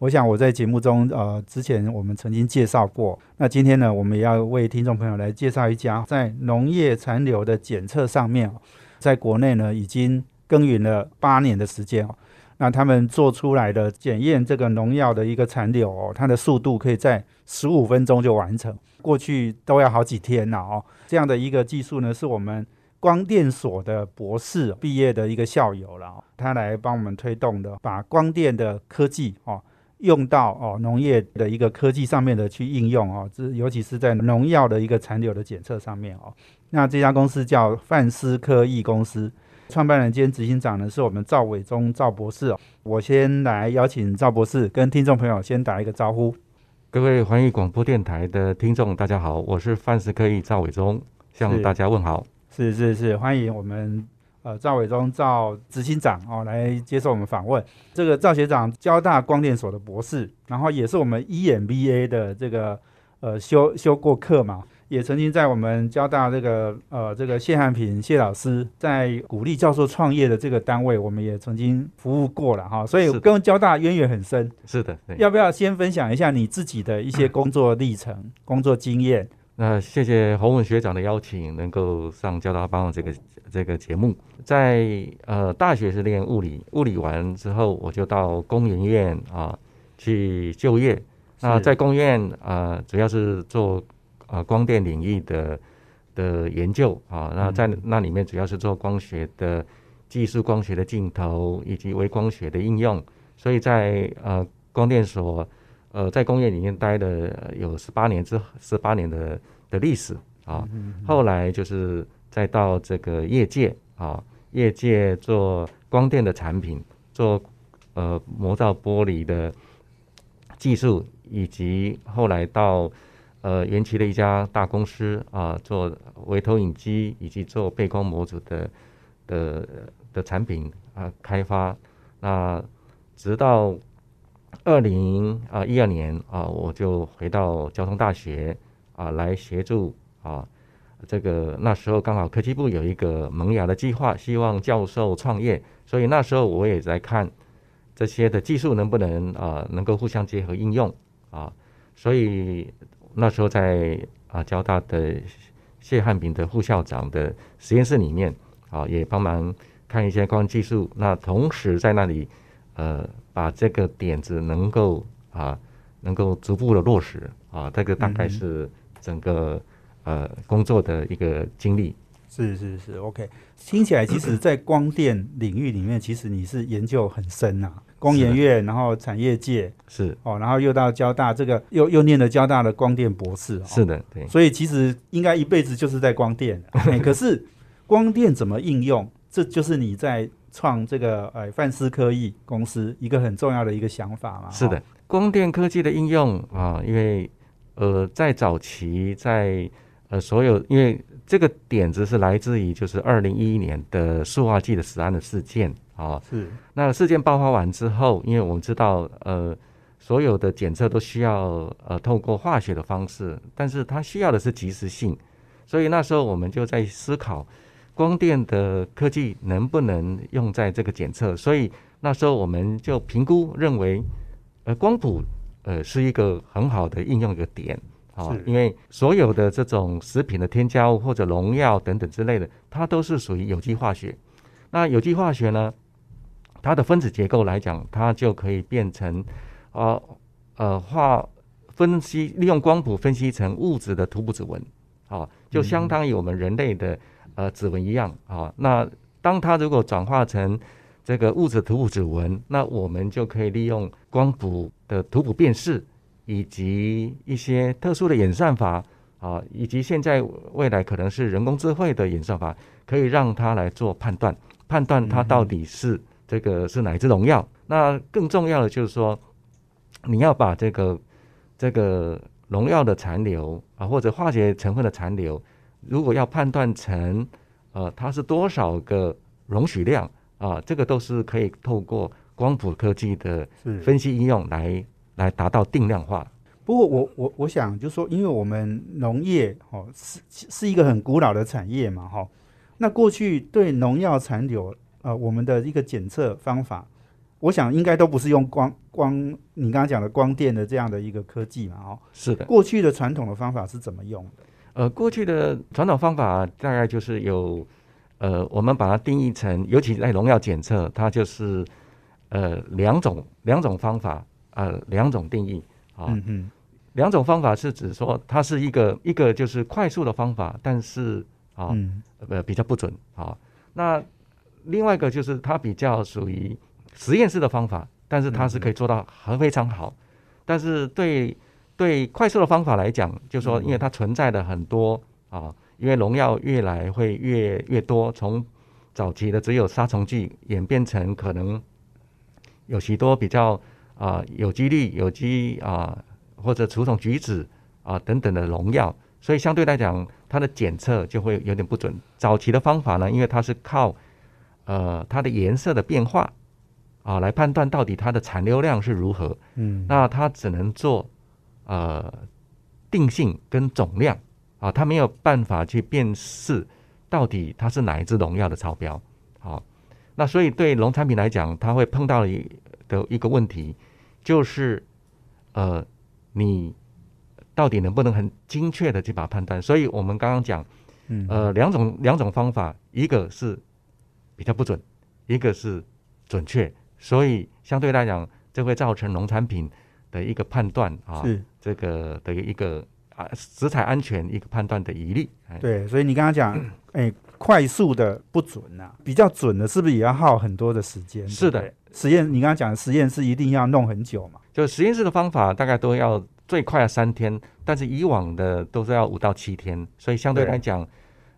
我想我在节目中呃之前我们曾经介绍过。那今天呢，我们也要为听众朋友来介绍一家在农业残留的检测上面，在国内呢已经耕耘了八年的时间哦。那他们做出来的检验这个农药的一个残留哦，它的速度可以在十五分钟就完成，过去都要好几天了哦。这样的一个技术呢，是我们光电所的博士毕业的一个校友了，他来帮我们推动的，把光电的科技哦用到哦农业的一个科技上面的去应用哦，这尤其是在农药的一个残留的检测上面哦。那这家公司叫范思科技公司。创办人兼执行长呢，是我们赵伟忠赵博士哦。我先来邀请赵博士跟听众朋友先打一个招呼。各位环宇广播电台的听众，大家好，我是范思科技赵伟忠，向大家问好。是是是，欢迎我们呃赵伟忠赵执行长哦来接受我们访问。这个赵学长，交大光电所的博士，然后也是我们 EMBA 的这个呃修修过课嘛。也曾经在我们交大这个呃这个谢汉平谢老师在鼓励教授创业的这个单位，我们也曾经服务过了哈，所以跟交大渊源很深。是的，要不要先分享一下你自己的一些工作历程、工作经验？那谢谢洪文学长的邀请，能够上交大帮这个这个节目。在呃大学是练物理，物理完之后我就到工研院啊去就业。那在工院啊，主要是做。啊，光电领域的的研究啊，那在那里面主要是做光学的技术、光学的镜头以及微光学的应用。所以在呃光电所呃在工业里面待了有十八年之十八年的的历史啊。后来就是再到这个业界啊，业界做光电的产品，做呃磨造玻璃的技术，以及后来到。呃，延期的一家大公司啊，做微投影机以及做背光模组的的的产品啊开发。那直到二零啊一二年啊，我就回到交通大学啊来协助啊这个那时候刚好科技部有一个萌芽的计划，希望教授创业，所以那时候我也在看这些的技术能不能啊能够互相结合应用啊，所以。那时候在啊交大的谢汉平的副校长的实验室里面啊，也帮忙看一些光技术。那同时在那里呃，把这个点子能够啊能够逐步的落实啊，这个大概是整个呃工作的一个经历。是是是，OK。听起来，其实，在光电领域里面，其实你是研究很深呐。工研院，然后产业界是哦，然后又到交大，这个又又念了交大的光电博士。是的，对。所以其实应该一辈子就是在光电。可是光电怎么应用，这就是你在创这个呃范思科技公司一个很重要的一个想法嘛。是的，光电科技的应用啊，因为呃在早期在呃所有因为。这个点子是来自于就是二零一一年的塑化剂的死案的事件啊，是那事件爆发完之后，因为我们知道呃所有的检测都需要呃透过化学的方式，但是它需要的是及时性，所以那时候我们就在思考光电的科技能不能用在这个检测，所以那时候我们就评估认为呃光谱呃是一个很好的应用一个点。啊，因为所有的这种食品的添加物或者农药等等之类的，它都是属于有机化学。那有机化学呢，它的分子结构来讲，它就可以变成呃呃化分析，利用光谱分析成物质的图谱指纹，啊，就相当于我们人类的呃指纹一样啊。那当它如果转化成这个物质图谱指纹，那我们就可以利用光谱的图谱辨识。以及一些特殊的演算法啊，以及现在未来可能是人工智慧的演算法，可以让它来做判断，判断它到底是这个是哪一支农药。那更重要的就是说，你要把这个这个农药的残留啊，或者化学成分的残留，如果要判断成呃它是多少个容许量啊，这个都是可以透过光谱科技的分析应用来来达到定量化。不过我我我想就说，因为我们农业哦是是一个很古老的产业嘛哈、那过去对农药残留呃我们的一个检测方法，我想应该都不是用光光你刚刚讲的光电的这样的一个科技嘛哦，是的，过去的传统的方法是怎么用的？呃，过去的传统方法大概就是有，呃，我们把它定义成，尤其在农药检测，它就是呃两种两种方法，呃两种定义啊。嗯嗯两种方法是指说它是一个一个就是快速的方法，但是啊嗯呃比较不准啊。那另外一个就是它比较属于实验室的方法，但是它是可以做到很非常好。但是对对快速的方法来讲，就说因为它存在的很多啊，因为农药越来会越越多，从早期的只有杀虫剂演变成可能有许多比较啊有机氯、有机啊或者除虫菊酯啊等等的农药，所以相对来讲，它的检测就会有点不准。早期的方法呢，因为它是靠呃它的颜色的变化啊来判断到底它的残留量是如何，嗯，那它只能做呃定性跟总量啊，它没有办法去辨识到底它是哪一支农药的超标。好，那所以对农产品来讲，它会碰到一的一个问题，就是呃你到底能不能很精确的去把它判断？所以我们刚刚讲嗯呃两种两种方法，一个是比较不准，一个是准确，所以相对来讲，这会造成农产品的一个判断啊，是这个的一个啊食材安全一个判断的疑虑。哎，对，所以你刚刚讲，哎，快速的不准呐、比较准的，是不是也要耗很多的时间？是的实验你刚刚讲的实验室一定要弄很久嘛？就实验室的方法大概都要最快要三天，但是以往的都是要五到七天，所以相对对来讲，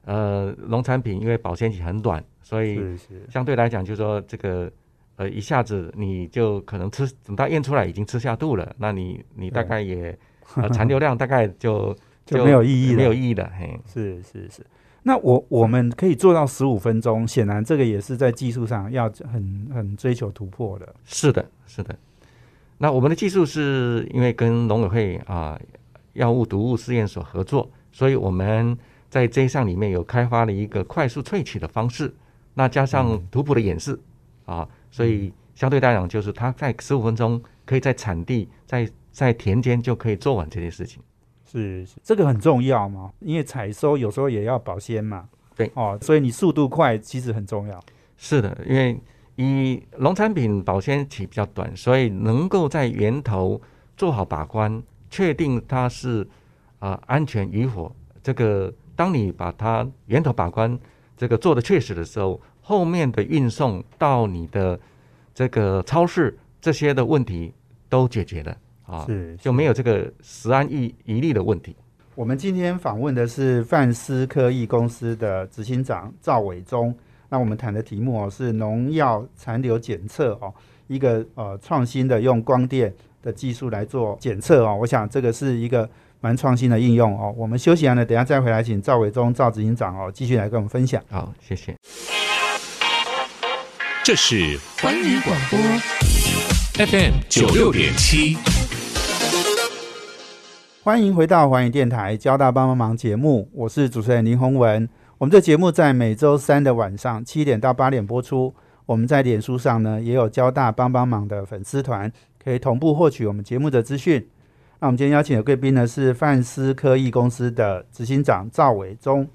呃，农产品因为保鲜期很短，所以相对来讲，就是说这个呃，一下子你就可能吃，等到验出来已经吃下肚了，那你你大概也呃 残留量大概就就没有意义了。没有意义了，嘿，是是是。那我我们可以做到十五分钟，显然这个也是在技术上要很很追求突破的。是的，是的。那我们的技术是因为跟农委会啊、药物毒物试验所合作，所以我们在这一项里面有开发了一个快速萃取的方式，那加上图谱的演示啊，所以相对来讲，就是它在十五分钟可以在产地在在田间就可以做完这件事情。是是，这个很重要嘛，因为采收有时候也要保鲜嘛。对哦，所以你速度快其实很重要。是的，因为以农产品保鲜期比较短，所以能够在源头做好把关，确定它是啊、呃安全与否。这个当你把它源头把关这个做的确实的时候，后面的运送到你的这个超市这些的问题都解决了啊，是就没有这个十安疑疑虑的问题。我们今天访问的是范思科技公司的执行长赵伟忠。那我们谈的题目哦是农药残留检测哦，一个呃创新的用光电的技术来做检测哦。我想这个是一个蛮创新的应用哦。我们休息完了，等一下再回来，请赵伟忠赵执行长哦继续来跟我们分享。好，谢谢。这是环宇广播 FM 九六点七。欢迎回到环宇电台交大帮帮忙节目，我是主持人林宏文。我们这节目在每周三的晚上七点到八点播出。我们在脸书上呢也有交大帮帮忙的粉丝团，可以同步获取我们节目的资讯。那我们今天邀请的贵宾呢是范思科技公司的执行长赵伟忠。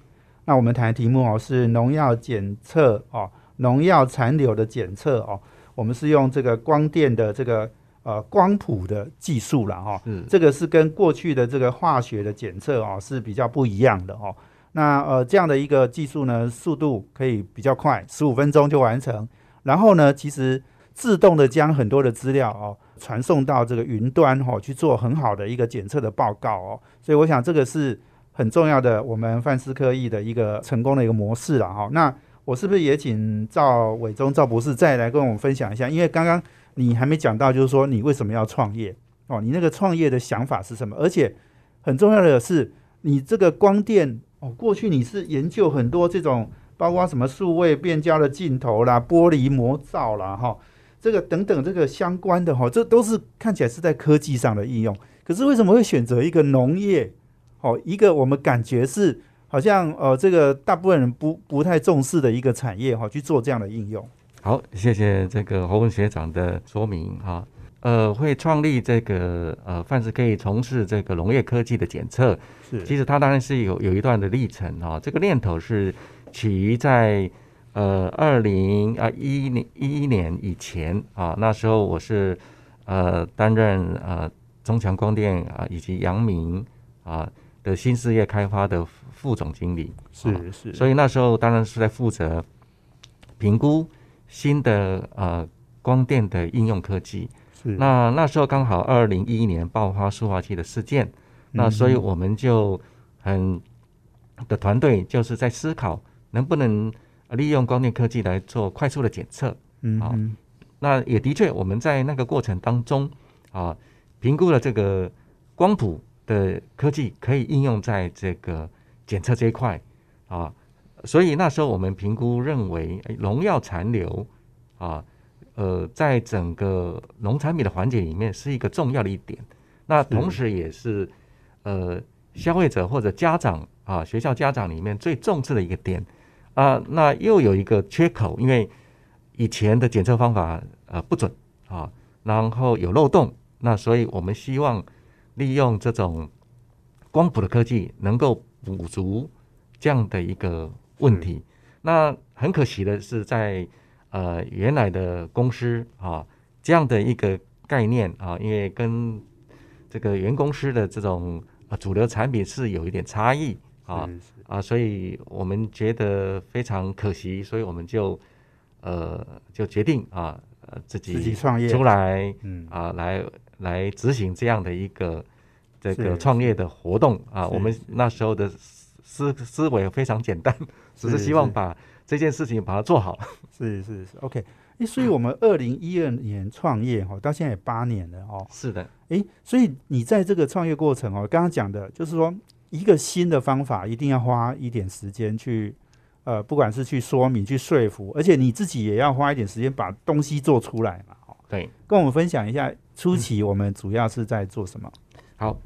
那我们谈的题目哦是农药检测哦，农药残留的检测哦，我们是用这个光电的这个呃光谱的技术了哈、哦。这个是跟过去的这个化学的检测哦是比较不一样的哦。那呃这样的一个技术呢，速度可以比较快，十五分钟就完成。然后呢，其实自动的将很多的资料哦传送到这个云端哦去做很好的一个检测的报告哦。所以我想这个是很重要的，我们范斯科技的一个成功的一个模式了哈、那我是不是也请赵伟忠赵博士再来跟我们分享一下？因为刚刚你还没讲到，就是说你为什么要创业？哦，你那个创业的想法是什么？而且很重要的是，你这个光电哦，过去你是研究很多这种，包括什么数位变焦的镜头啦、玻璃模造啦，哈，这个等等这个相关的哈，这都是看起来是在科技上的应用。可是为什么会选择一个农业？哦，一个我们感觉是好像呃，这个大部分人不不太重视的一个产业哈，去做这样的应用。好，谢谢这个侯文学长的说明哈。呃，会创立这个呃，凡是可以从事这个农业科技的检测，是其实它当然是有有一段的历程哈。这个念头是起于在呃二零啊一年一一年以前啊，那时候我是呃担任呃中强光电啊以及阳明啊的新事业开发的副总经理，是是，所以那时候当然是在负责评估新的呃光电的应用科技。是那那时候刚好二零一一年爆发塑化剂的事件，那所以我们就很的团队就是在思考能不能利用光电科技来做快速的检测。好嗯嗯那也的确，我们在那个过程当中啊，评估了这个光谱的科技可以应用在这个检测这一块啊，所以那时候我们评估认为农药残留啊，呃，在整个农产品的环节里面是一个重要的一点，那同时也是呃消费者或者家长啊，学校家长里面最重视的一个点。啊，那又有一个缺口，因为以前的检测方法呃不准啊，然后有漏洞，那所以我们希望利用这种光谱的科技，能够补足这样的一个问题。那很可惜的是在，呃原来的公司啊这样的一个概念啊，因为跟这个原公司的这种呃主流产品是有一点差异啊啊，所以我们觉得非常可惜，所以我们就呃就决定啊呃自己自己创业。出来嗯。啊来来执行这样的一个这个创业的活动啊。我们那时候的思思维非常简单，只是希望把这件事情把它做好。是是是，OK。诶，所以我们二零一二年创业哈，到现在也八年了哦。是的，诶，所以你在这个创业过程哦，刚刚讲的就是说，一个新的方法一定要花一点时间去，呃，不管是去说明、去说服，而且你自己也要花一点时间把东西做出来嘛。哦，对。跟我们分享一下初期我们主要是在做什么？好，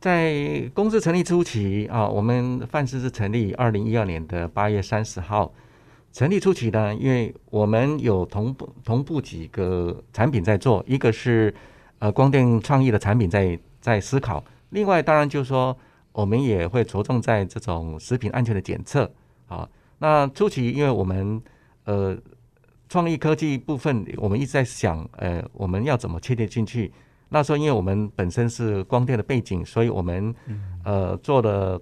在公司成立初期啊，我们范氏是成立二零一二年的八月三十号。成立初期呢，因为我们有同步同步几个产品在做，一个是呃光电创意的产品在在思考，另外当然就是说我们也会着重在这种食品安全的检测啊。那初期因为我们呃创意科技部分，我们一直在想，呃，我们要怎么切切进去。那时候，因为我们本身是光电的背景，所以我们呃做的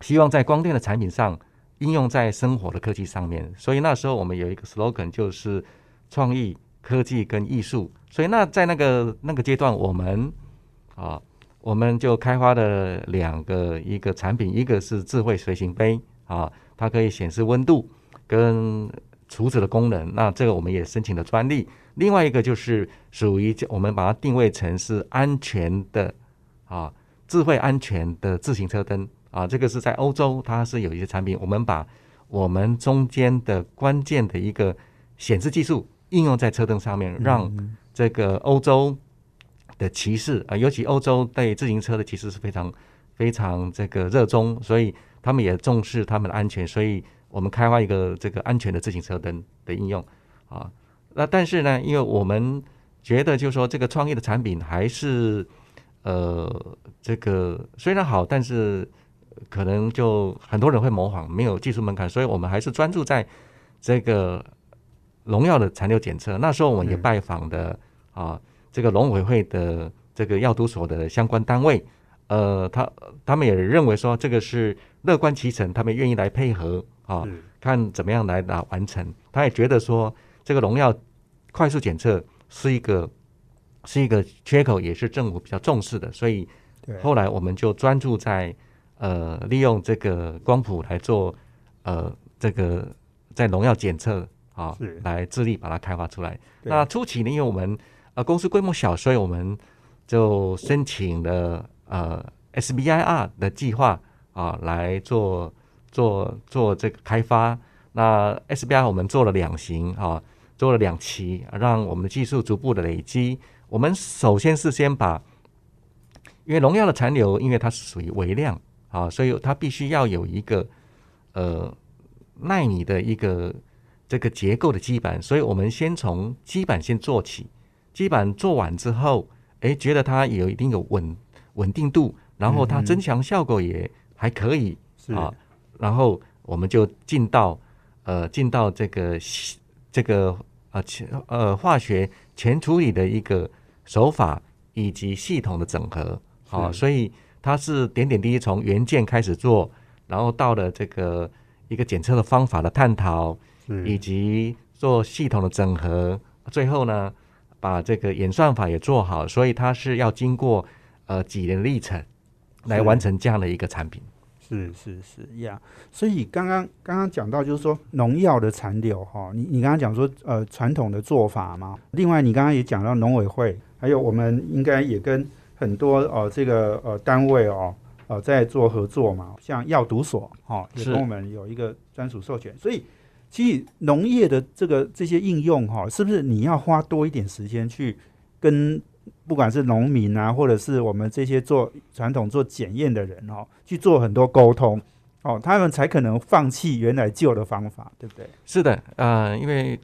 希望在光电的产品上应用在生活的科技上面。所以那时候我们有一个 slogan 就是创意、科技跟艺术。所以那在那个那个阶段，我们啊我们就开发了两个一个产品，一个是智慧随行杯啊，它可以显示温度跟储值的功能。那这个我们也申请了专利。另外一个就是属于我们把它定位成是安全的啊，智慧安全的自行车灯啊，这个是在欧洲它是有一些产品，我们把我们中间的关键的一个显示技术应用在车灯上面，让这个欧洲的骑士啊，尤其欧洲对自行车的骑士是非常非常这个热衷，所以他们也重视他们的安全，所以我们开发一个这个安全的自行车灯的应用啊。那但是呢，因为我们觉得，就是说这个创业的产品还是呃，这个虽然好，但是可能就很多人会模仿，没有技术门槛，所以我们还是专注在这个农药的残留检测。那时候我们也嗯拜访的啊，这个农委会的这个药毒所的相关单位，呃，他他们也认为说这个是乐观其成，他们愿意来配合啊，是看怎么样来来完成。他也觉得说这个农药快速检测是一个是一个缺口，也是政府比较重视的，所以，后来我们就专注在呃利用这个光谱来做呃这个在农药检测啊是，来致力把它开发出来。那初期呢，因为我们呃公司规模小，所以我们就申请了呃 SBIR 的计划啊来做做做这个开发。那 SBIR 我们做了两型啊，做了两期，让我们的技术逐步的累积。我们首先是先把，因为农药的残留，因为它是属于微量啊，所以它必须要有一个呃耐你的一个这个结构的基板，所以我们先从基板先做起。基板做完之后，哎，觉得它有一定的稳稳定度，然后它增强效果也还可以啊，然后我们就进到。呃，进到这个这个呃前呃化学前处理的一个手法以及系统的整合，好，所以它是点点滴滴从原件开始做，然后到了这个一个检测的方法的探讨，以及做系统的整合，最后呢把这个演算法也做好，所以它是要经过呃几年历程来完成这样的一个产品。是是是呀，所以刚刚刚刚讲到就是说农药的残留哈，你你刚刚讲说呃传统的做法嘛，另外你刚刚也讲到农委会，还有我们应该也跟很多呃这个呃单位哦呃在做合作嘛，像药毒所哈也跟我们有一个专属授权，所以其实农业的这个这些应用哈，是不是你要花多一点时间去跟？不管是农民啊，或者是我们这些做传统做检验的人哦，去做很多沟通哦，他们才可能放弃原来旧的方法，对不对？是的，呃，因为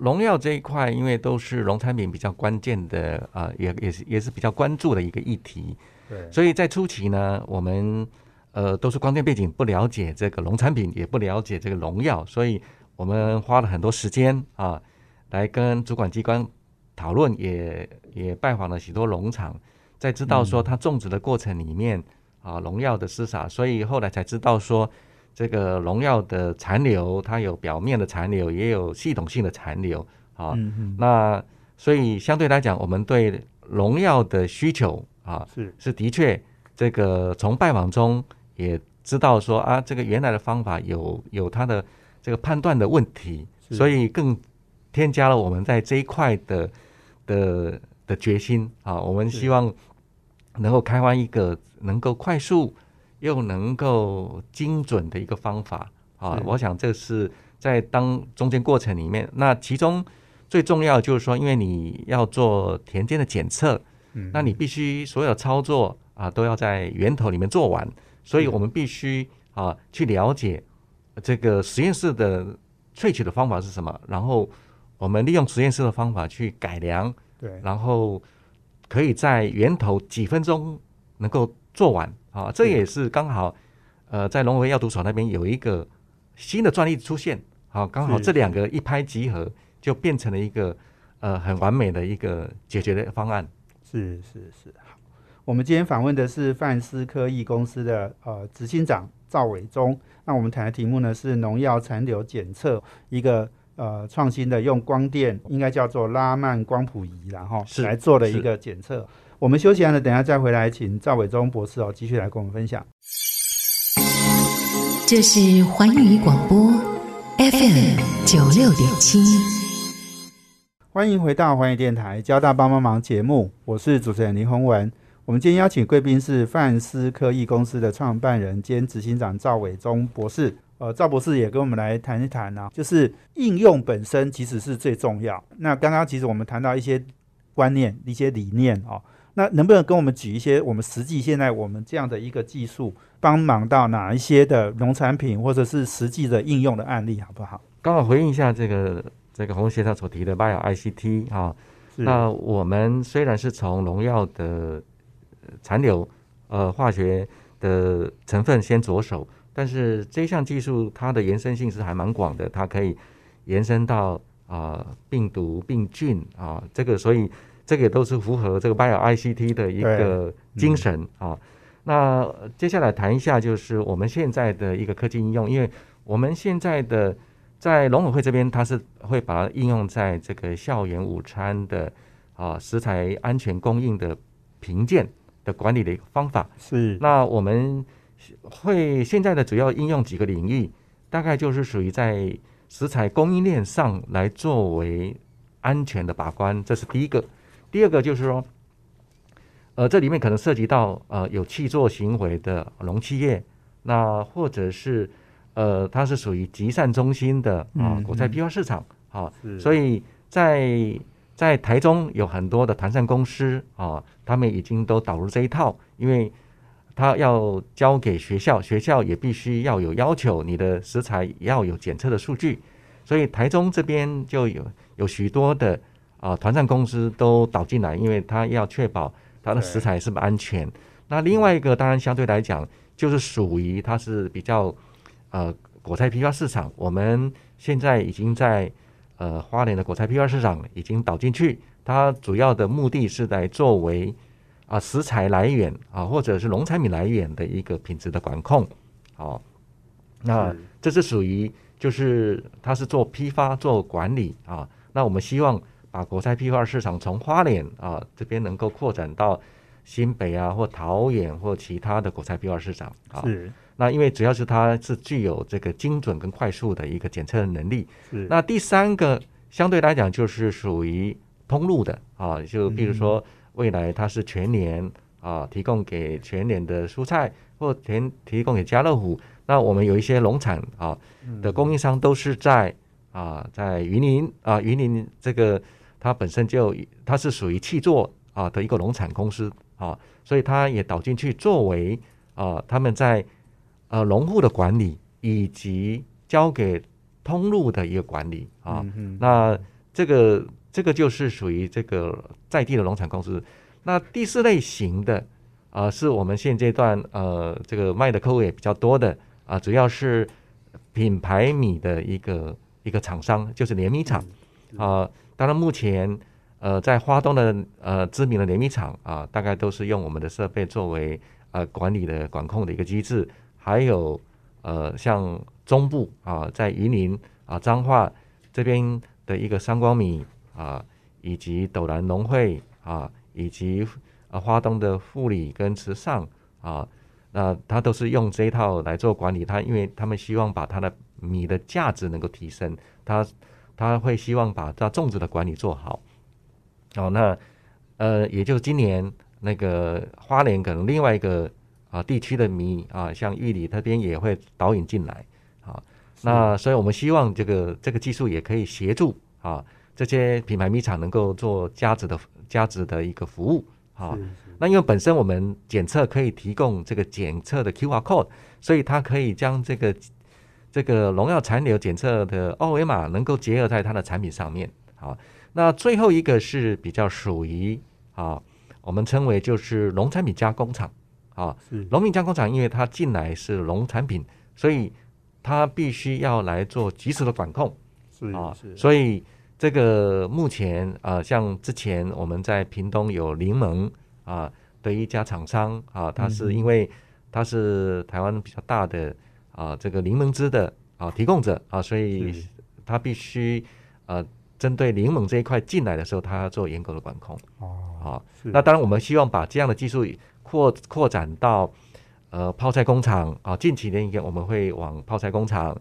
农药这一块，因为都是农产品比较关键的啊，也也是也是比较关注的一个议题。对，所以在初期呢，我们呃都是光电背景，不了解这个农产品，也不了解这个农药，所以我们花了很多时间啊，来跟主管机关。讨论也也拜访了许多农场，在知道说他种植的过程里面啊农药的施洒，所以后来才知道说这个农药的残留，它有表面的残留，也有系统性的残留啊。那所以相对来讲，我们对农药的需求啊是是的确这个从拜访中也知道说啊这个原来的方法有有它的这个判断的问题，所以更添加了我们在这一块的。的的决心啊，我们希望能够开发一个能够快速又能够精准的一个方法啊。我想这是在当中间过程里面，那其中最重要就是说，因为你要做田间的检测，嗯，那你必须所有操作啊都要在源头里面做完，所以我们必须啊去了解这个实验室的萃取的方法是什么，然后。我们利用实验室的方法去改良，对，然后可以在源头几分钟能够做完啊！这也是刚好，呃，在农委药毒所那边有一个新的专利出现，好，刚好这两个一拍即合，就变成了一个呃很完美的一个解决的方案。是是是，好，我们今天访问的是范思科技公司的呃执行长赵伟忠，那我们谈的题目呢是农药残留检测一个。呃，创新的用光电，应该叫做拉曼光谱仪，然后来做的一个检测。我们休息完了，等下再回来，请赵伟忠博士哦，继续来跟我们分享。这是环宇广播 FM 九六点七，欢迎回到环宇电台交大帮帮忙节目，我是主持人林宏文。我们今天邀请贵宾是范思科技公司的创办人兼执行长赵伟忠博士。呃，赵博士也跟我们来谈一谈呢，就是应用本身其实是最重要。那刚刚其实我们谈到一些观念、一些理念哦，那能不能跟我们举一些我们实际现在我们这样的一个技术，帮忙到哪一些的农产品或者是实际的应用的案例，好不好？刚好回应一下这个这个洪先生所提的 Bio ICT 啊，那我们虽然是从农药的残留呃化学的成分先着手。但是这项技术它的延伸性是还蛮广的，它可以延伸到啊病毒、病菌啊，这个所以这个也都是符合这个 Bio ICT 的一个精神啊。那接下来谈一下就是我们现在的一个科技应用，因为我们现在的在农委会这边，它是会把它应用在这个校园午餐的啊食材安全供应的评鉴的管理的一个方法。是，那我们。会现在的主要应用几个领域，大概就是属于在食材供应链上来作为安全的把关，这是第一个。第二个就是说，呃，这里面可能涉及到呃有气作行为的容器业，那或者是呃它是属于集散中心的啊嗯果菜嗯批发市场啊，所以在在台中有很多的团膳公司啊，他们已经都导入这一套，因为他要交给学校，学校也必须要有要求，你的食材要有检测的数据，所以台中这边就有有许多的啊团膳公司都导进来，因为他要确保它的食材是不是安全。那另外一个当然相对来讲，就是属于它是比较呃果菜批发市场，我们现在已经在呃花莲的果菜批发市场已经导进去，它主要的目的是来作为啊食材来源啊或者是农产品来源的一个品质的管控，好、那这是属于就是它是做批发做管理啊，那我们希望把国菜批发市场从花莲啊这边能够扩展到新北啊或桃园或其他的国菜批发市场啊。是。那因为主要是它是具有这个精准跟快速的一个检测的能力，是。那第三个相对来讲就是属于通路的啊，就比如说未来它是全年啊提供给全年的蔬菜或全提供给家乐福，那我们有一些农产啊的供应商都是在啊在云林啊云林这个它本身就它是属于气作啊的一个农产公司啊，所以它也导进去作为啊他们在呃农户的管理以及交给通路的一个管理啊。那这个这个就是属于这个在地的农产公司。那第四类型的啊、是我们现阶段呃这个卖的客户也比较多的啊、主要是品牌米的一个一个厂商，就是碾米厂。啊、当然目前呃在花东的呃知名的碾米厂啊、大概都是用我们的设备作为呃管理的管控的一个机制，还有呃像中部啊、在云林啊彰化这边的一个三光米啊，以及斗南农会啊，以及啊花东的富里跟慈善啊，那他都是用这一套来做管理。他因为他们希望把他的米的价值能够提升，他他会希望把它种植的管理做好。哦，那呃，也就是今年那个花莲可能另外一个啊地区的米啊，像玉里那边也会导引进来啊。那所以我们希望这个这个技术也可以协助啊这些品牌米厂能够做价值的价值的一个服务啊。是那因为本身我们检测可以提供这个检测的 QR code，所以它可以将这个这个农药残留检测的二维码能够结合在它的产品上面。好，那最后一个是比较属于啊，我们称为就是农产品加工厂啊，是农民加工厂因为它进来是农产品，所以它必须要来做及时的管控。是啊是，所以这个目前呃，像之前我们在屏东有柠檬啊的一家厂商啊，它嗯是因为它是台湾比较大的啊这个柠檬汁的啊提供者啊，所以是它必须呃针对柠檬这一块进来的时候，它要做严格的管控哦啊。是那当然，我们希望把这样的技术扩扩展到呃泡菜工厂啊。近几年，我们会往泡菜工厂，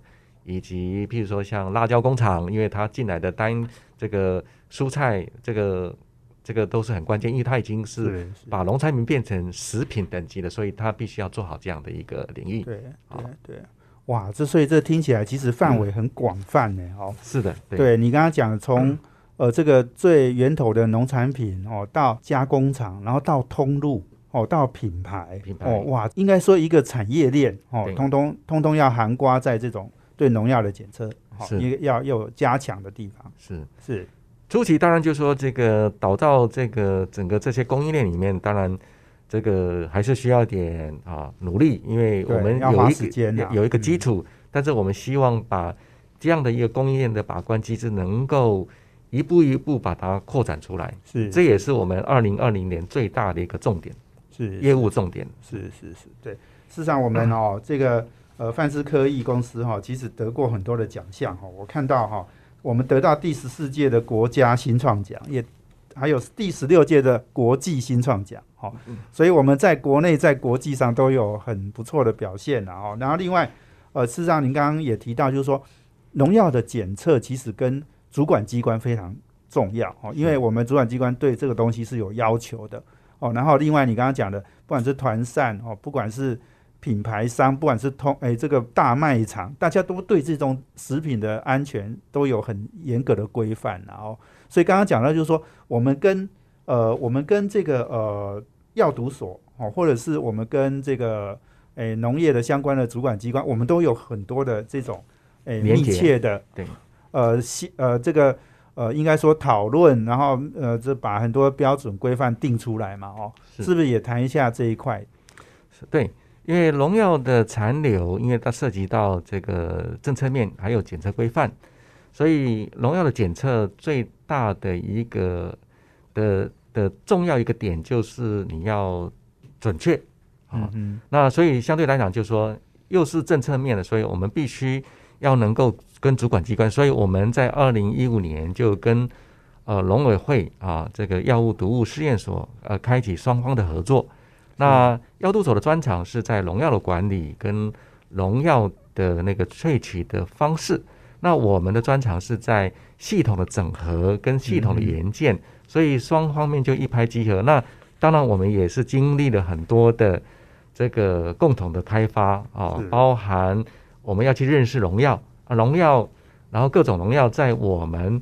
以及譬如说像辣椒工厂，因为它进来的单这个蔬菜，这个这个都是很关键，因为它已经是把农产品变成食品等级的，所以它必须要做好这样的一个领域。对好。对对，哇，这所以这听起来其实范围很广泛呢，哦。是的，对。对你刚刚讲从呃这个最源头的农产品哦，到加工厂，然后到通路哦，到品牌，品牌。哦，哇，应该说一个产业链哦，通通通通要含刮在这种对农药的检测，哦，是。一个要要有加强的地方，是。是。初期当然就说这个导到这个整个这些供应链里面，当然这个还是需要点啊努力，因为我们有一个时间啊。有一个基础，但是我们希望把这样的一个供应链的把关机制能够一步一步把它扩展出来，是，这也是我们二零二零年最大的一个重点，是。业务重点。是是是，对。事实上，我们 哦，这个呃范斯科技公司哈、其实得过很多的奖项哈、我看到哈、我们得到第十四届的国家新创奖，也还有第十六届的国际新创奖，哈、所以我们在国内在国际上都有很不错的表现然后，然后另外，呃，事实上您刚刚也提到，就是说农药的检测其实跟主管机关非常重要哦，因为我们主管机关对这个东西是有要求的。哦。然后另外你刚刚讲的，不管是团扇哦，不管是品牌商，不管是通哎这个大卖场，大家都对这种食品的安全都有很严格的规范，然后所以刚刚讲到就是说，我们跟呃我们跟这个呃药毒所哦，或者是我们跟这个哎农业的相关的主管机关，我们都有很多的这种哎密切的对。呃西呃这个呃应该说讨论，然后呃这把很多标准规范定出来嘛哦，是。是不是也谈一下这一块？对，因为农药的残留，因为它涉及到这个政策面还有检测规范，所以农药的检测最大的一个的的重要一个点就是你要准确啊。嗯那所以相对来讲，就是说又是政策面的，所以我们必须要能够跟主管机关，所以我们在二零一五年就跟呃农委会啊这个药物毒物试验所呃开启双方的合作。那药度所的专长是在农药的管理跟农药的那个萃取的方式，那我们的专长是在系统的整合跟系统的研建，所以双方面就一拍即合。那当然，我们也是经历了很多的这个共同的开发啊是，包含我们要去认识农药啊，农药，然后各种农药在我们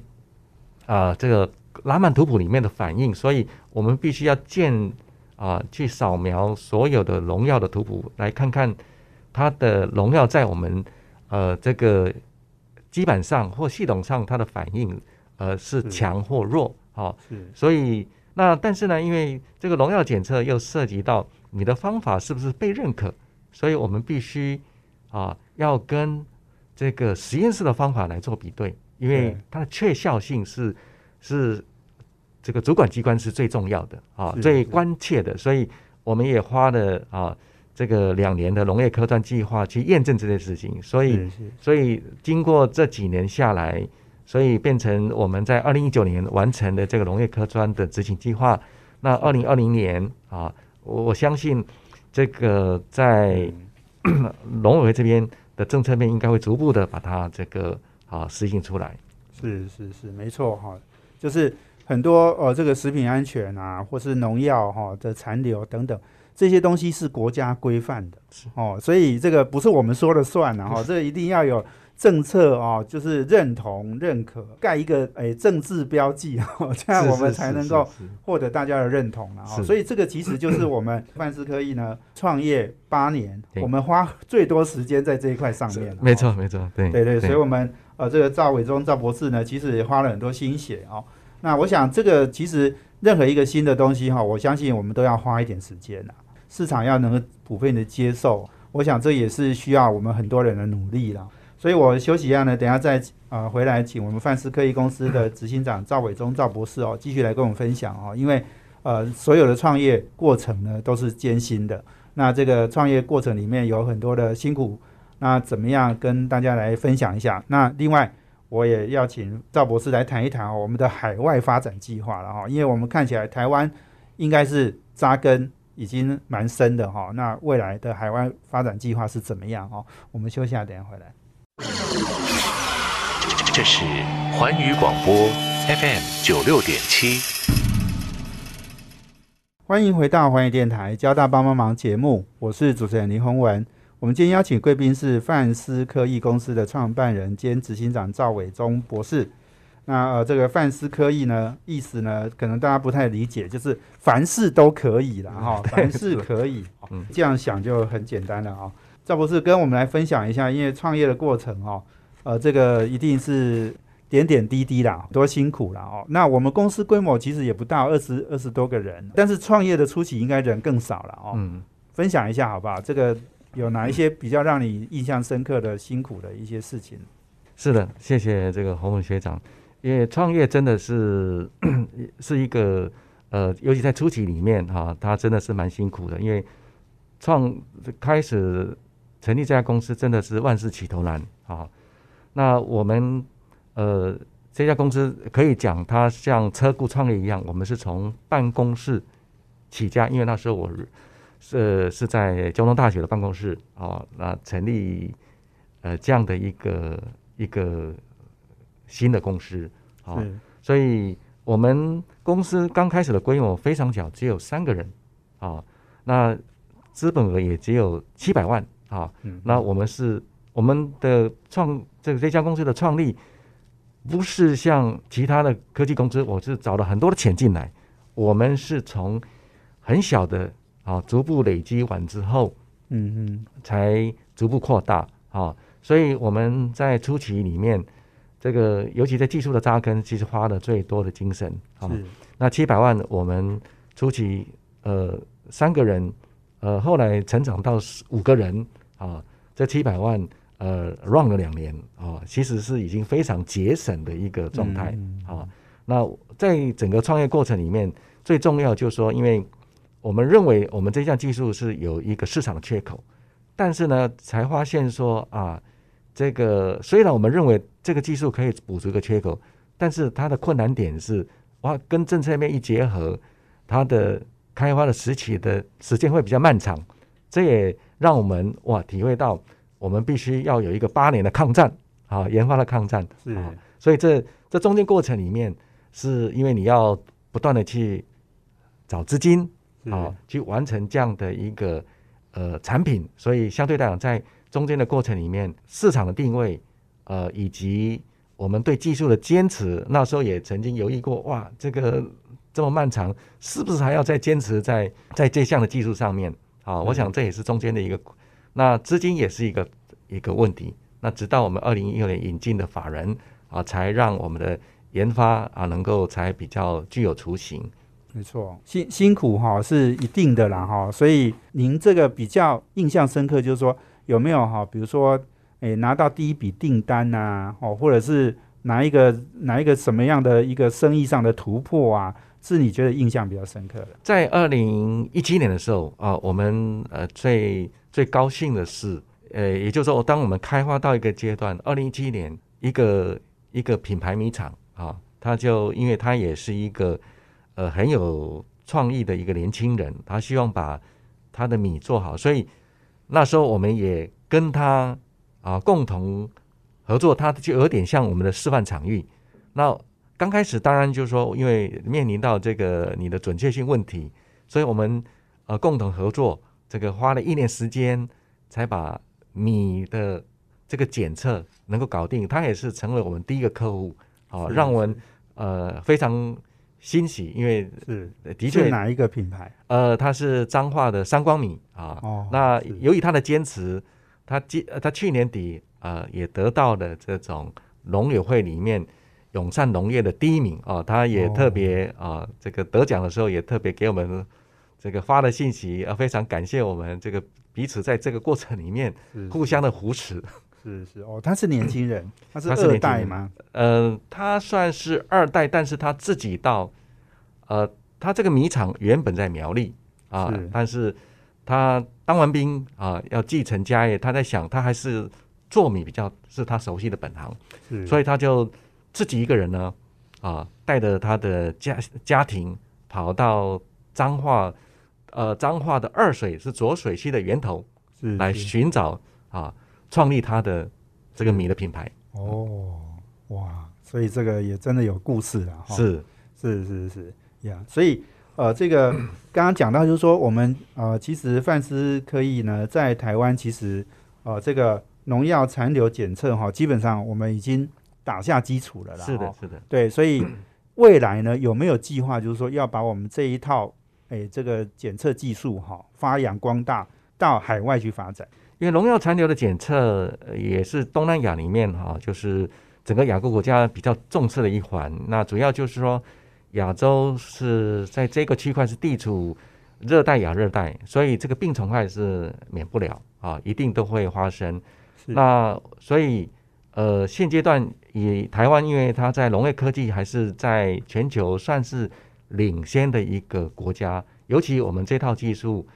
啊这个拉曼图谱里面的反应，所以我们必须要建啊去扫描所有的农药的图谱，来看看它的农药在我们呃这个基本上或系统上它的反应呃是是。强或弱，好、是。所以那但是呢，因为这个农药检测又涉及到你的方法是不是被认可，所以我们必须啊要跟这个实验室的方法来做比对，因为它的确效性是是这个主管机关是最重要的啊，最关切的，所以我们也花了啊这个两年的农业科专计划去验证这件事情，所以所以经过这几年下来，所以变成我们在二零一九年完成的这个农业科专的执行计划。那二零二零年啊，我我相信这个在 农委会这边的政策面应该会逐步的把它这个啊实行出来。是是是，没错哈，就是很多呃这个食品安全啊，或是农药哈的残留等等。这些东西是国家规范的哦，所以这个不是我们说了算的 哈，这一定要有政策哦，就是认同、认可，盖一个诶政治标记 哦，这样我们才能够获得大家的认同了哦。所以这个其实就是我们 范斯科艺呢创业八年，我们花最多时间在这一块上面了。没错，没错，对对对，所以我们呃，这个赵伟忠赵博士呢，其实也花了很多心血哦。那我想，这个其实任何一个新的东西哈、我相信我们都要花一点时间呐、市场要能够普遍的接受，我想这也是需要我们很多人的努力啦。所以我休息一下呢，等下再呃回来，请我们范斯科技公司的执行长赵伟忠赵博士哦，继续来跟我们分享哦，因为呃所有的创业过程呢都是艰辛的，那这个创业过程里面有很多的辛苦。那怎么样跟大家来分享一下？那另外，我也要请赵博士来谈一谈哦我们的海外发展计划了哈，因为我们看起来台湾应该是扎根已经蛮深的哈。那未来的海外发展计划是怎么样哦？我们休息下，等下回来。这是环宇广播 FM 九六点七。欢迎回到环宇电台交大帮帮忙节目，我是主持人林宏文。我们今天邀请贵宾是范思科技公司的创办人兼执行长赵伟忠博士。那呃，这个范思科技呢，意思呢，可能大家不太理解，就是凡事都可以了哈，凡事可以，嗯这样想就很简单了啊。赵博士跟我们来分享一下，因为创业的过程哦，呃，这个一定是点点滴滴啦，多辛苦啦哦。那我们公司规模其实也不大，二十二十多个人，但是创业的初期应该人更少了哦。嗯，分享一下好不好？这个有哪一些比较让你印象深刻的辛苦的一些事情？是的，谢谢这个洪文学长，因为创业真的是是一个呃，尤其在初期里面哈、他真的是蛮辛苦的，因为创开始成立这家公司真的是万事起头难啊。那我们呃这家公司可以讲它像车库创业一样，我们是从办公室起家，因为那时候我是是在交通大学的办公室啊，那成立呃这样的一个一个新的公司啊，所以我们公司刚开始的规模非常小，只有三个人啊，那资本额也只有七百万啊。嗯那我们是我们的创这个这家公司的创立，不是像其他的科技公司，我是找了很多的钱进来，我们是从很小的啊逐步累积完之后，嗯嗯才逐步扩大啊。所以我们在初期里面，这个尤其在技术的扎根，其实花了最多的精神啊。是那七百万，我们初期呃三个人，呃后来成长到十五个人啊，这七百万呃 run 了两年啊，其实是已经非常节省的一个状态嗯啊。那在整个创业过程里面，最重要就是说，因为我们认为我们这项技术是有一个市场的缺口，但是呢，才发现说啊，这个虽然我们认为这个技术可以补足一个缺口，但是它的困难点是，哇，跟政策面一结合，它的开发的时期的时间会比较漫长，这也让我们哇体会到，我们必须要有一个八年的抗战啊，研发的抗战。是。啊，所以这这中间过程里面，是因为你要不断的去找资金是啊，去完成这样的一个呃产品，所以相对来讲，在中间的过程里面，市场的定位，呃，以及我们对技术的坚持，那时候也曾经犹豫过，哇，这个这么漫长，是不是还要再坚持在在这项的技术上面？啊，我想这也是中间的一个，那资金也是一个一个问题。那直到我们二零一六年引进的法人啊，才让我们的研发啊能够才比较具有雏形。没错，辛辛苦哈是一定的啦哈，所以您这个比较印象深刻，就是说有没有哈，比如说诶拿到第一笔订单呐、哦，或者是拿一个拿一个什么样的一个生意上的突破啊，是你觉得印象比较深刻的？在二零一七年的时候啊，我们呃最最高兴的是，呃，也就是说，当我们开发到一个阶段，二零一七年一个一个品牌米厂啊，它就因为它也是一个呃很有创意的一个年轻人，他希望把他的米做好，所以那时候我们也跟他啊共同合作，他就有点像我们的示范场域。那刚开始当然就是说，因为面临到这个你的准确性问题，所以我们呃共同合作，这个花了一年时间才把米的这个检测能够搞定。他也是成为我们第一个客户，啊，让我们呃非常欣喜，因为是呃的确是哪一个品牌？呃，它是彰化的三光米啊。哦那由于他的坚持，他今呃他去年底呃也得到了这种农友会里面永善农业的第一名啊。他也哦特别啊、这个得奖的时候也特别给我们这个发了信息，啊，非常感谢我们这个彼此在这个过程里面是互相的扶持。是是哦，他是年轻人，他是二代吗？呃，他算是二代，但是他自己到，呃，他这个米厂原本在苗栗啊是，但是他当完兵啊，要继承家业，他在想，他还是做米比较是他熟悉的本行，是，所以以他就自己一个人呢，啊，带着他的家家庭跑到彰化，呃，彰化的二水是浊水溪的源头，是。来寻找啊，创立他的这个米的品牌，哦，哇，所以这个也真的有故事啊，哈是。是是是呀所以呃，这个 刚刚讲到就是说，我们呃，其实范斯可以呢，在台湾其实呃，这个农药残留检测哈，基本上我们已经打下基础了啦。是的，是的，对，所以 未来呢，有没有计划，就是说要把我们这一套哎这个检测技术哈发扬光大，到海外去发展？因为农药残留的检测呃也是东南亚里面哈、就是整个亚洲国家比较重视的一环。那主要就是说，亚洲是在这个区块是地处热带亚热带，所以这个病虫害是免不了啊，一定都会发生。那所以呃，现阶段以台湾，因为它在农业科技还是在全球算是领先的一个国家，尤其我们这套技术，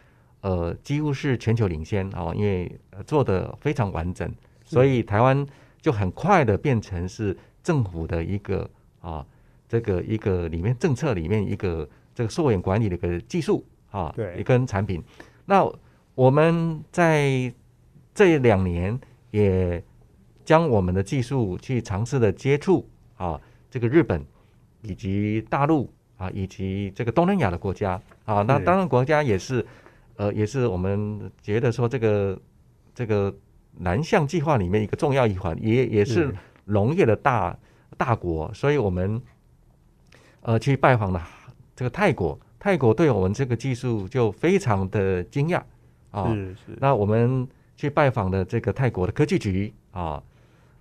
呃，几乎是全球领先哦、因为呃做的非常完整，所以台湾就很快的变成是政府的一个啊，这个一个里面政策里面一个这个溯源管理的一个技术啊，对。一跟产品。那我们在这两年也将我们的技术去尝试的接触啊，这个日本以及大陆啊，以及这个东南亚的国家啊，那当然国家也是，呃，也是我们觉得说这个这个南向计划里面一个重要一环，也也是是。农业的大大国，所以我们呃去拜访了这个泰国，泰国对我们这个技术就非常的惊讶啊，是是，那我们去拜访了这个泰国的科技局啊，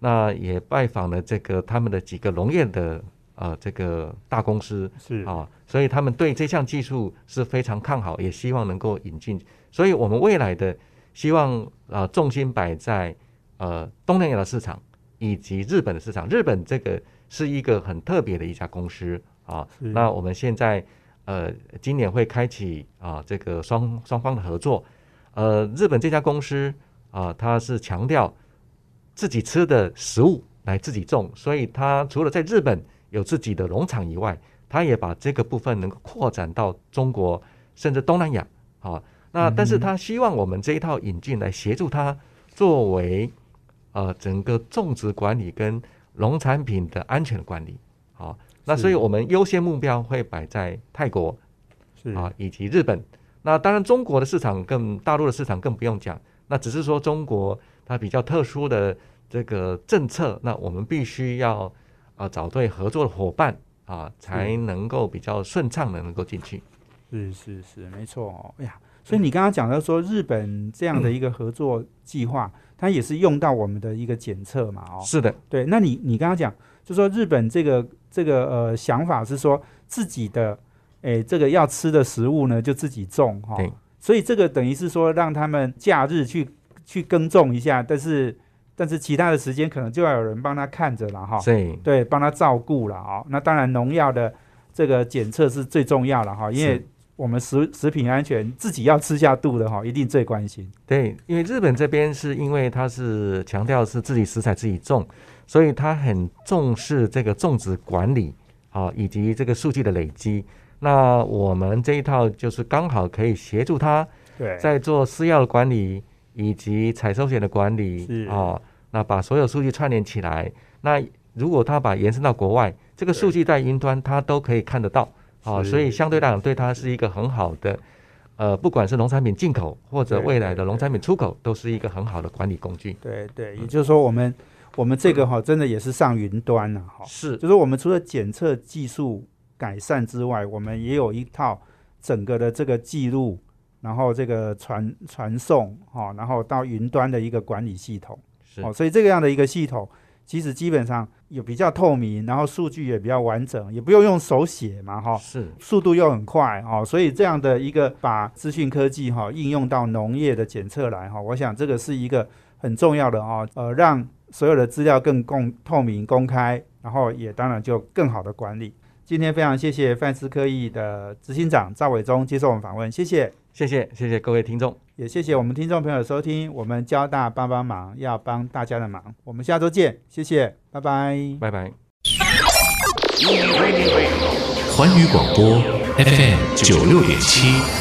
那也拜访了这个他们的几个农业的呃这个大公司是啊，所以他们对这项技术是非常看好，也希望能够引进。所以我们未来的希望呃重心摆在呃东南亚的市场以及日本的市场。日本这个是一个很特别的一家公司啊，那我们现在呃今年会开启啊这个双双方的合作。呃，日本这家公司啊，它是强调自己吃的食物来自己种，所以它除了在日本有自己的农场以外，他也把这个部分能够扩展到中国甚至东南亚啊。那但是他希望我们这一套引进来协助他作为呃整个种植管理跟农产品的安全管理。好，那所以我们优先目标会摆在泰国是啊，以及日本。那当然，中国的市场更大陆的市场更不用讲。那只是说中国它比较特殊的这个政策，那我们必须要啊找对合作的伙伴啊，才能够比较顺畅的能够进去。是是是，没错哦。哎呀，所以你刚刚讲到说日本这样的一个合作计划，它也是用到我们的一个检测嘛，哦，是的，对。那你你刚刚讲，就说日本这个这个呃想法是说自己的诶这个要吃的食物呢就自己种哈、对所以这个等于是说让他们假日去去耕种一下，但是但是其他的时间可能就要有人帮他看着了哈。对对，帮他照顾了啊、那当然，农药的这个检测是最重要了哈，因为我们食食品安全自己要吃下肚的哈，一定最关心。对，因为日本这边是因为它是强调是自己食材自己种，所以它很重视这个种植管理啊，以及这个数据的累积。那我们这一套就是刚好可以协助他对，在做私药的管理以及采收险的管理是啊，那把所有数据串联起来。那如果它把延伸到国外，这个数据在云端它都可以看得到啊，所以相对来讲对它是一个很好的，呃，不管是农产品进口或者未来的农产品出口，都是一个很好的管理工具。对对，也就是说，我们我们这个哈，真的也是上云端了哈。是就是我们除了检测技术改善之外，我们也有一套整个的这个记录，然后这个传传送哈，然后到云端的一个管理系统。是哦，所以这个样的一个系统，其实基本上也比较透明，然后数据也比较完整，也不用用手写嘛，哈、是速度又很快哦，所以这样的一个把资讯科技哈、应用到农业的检测来哈、我想这个是一个很重要的哦，呃，让所有的资料更公透明公开，然后也当然就更好的管理。今天非常谢谢范思科技的执行长赵伟忠接受我们访问，谢谢。谢谢谢谢各位听众，也谢谢我们听众朋友的收听，我们交大帮帮忙，要帮大家的忙，我们下周见，谢谢，拜拜。拜拜。环宇广播 FM 九六点七。